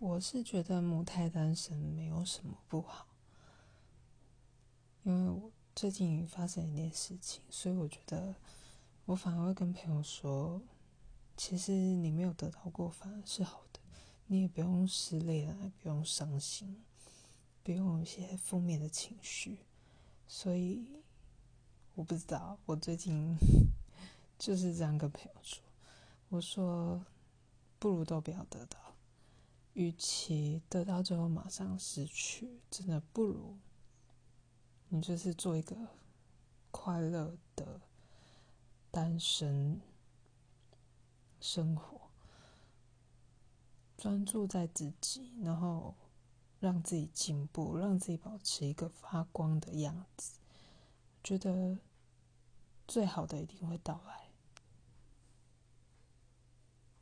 我是觉得母胎单身没有什么不好，因为我最近发生一件事情，所以我觉得我反而会跟朋友说，其实你没有得到过反而是好的，你也不用失恋啊，不用伤心，不用一些负面的情绪，所以我不知道，我最近 就是这样跟朋友说，我说不如都不要得到。与其得到之后马上失去，真的不如你就是做一个快乐的单身生活，专注在自己，然后让自己进步，让自己保持一个发光的样子。觉得最好的一定会到来。